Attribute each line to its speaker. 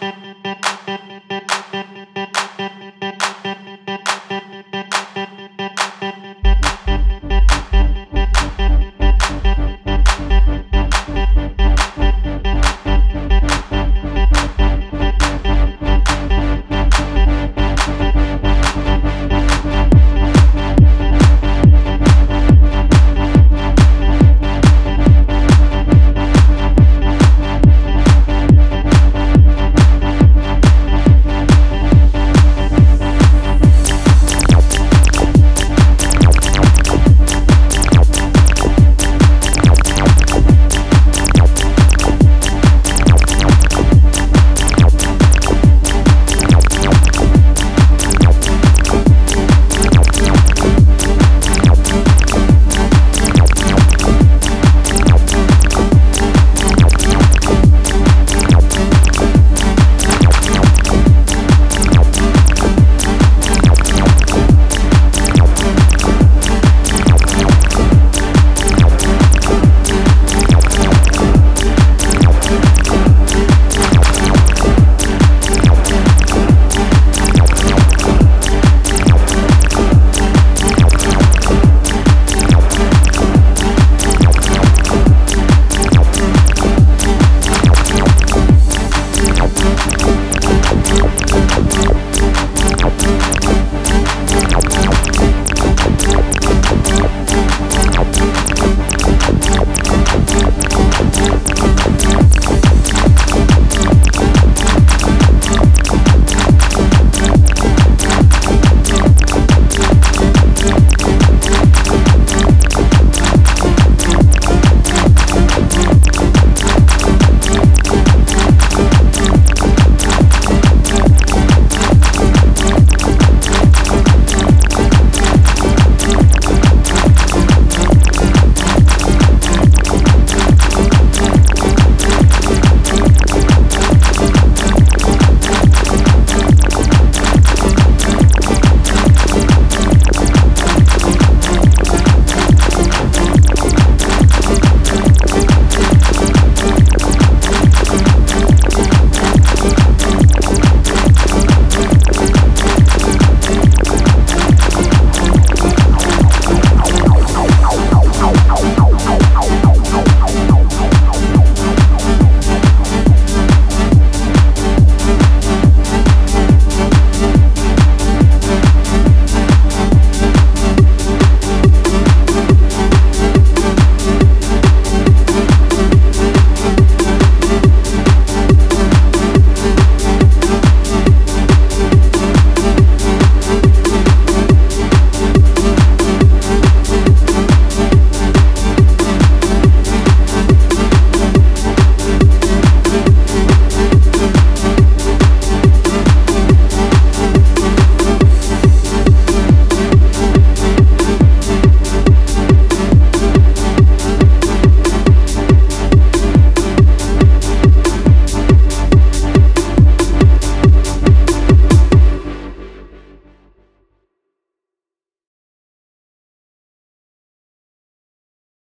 Speaker 1: Bye.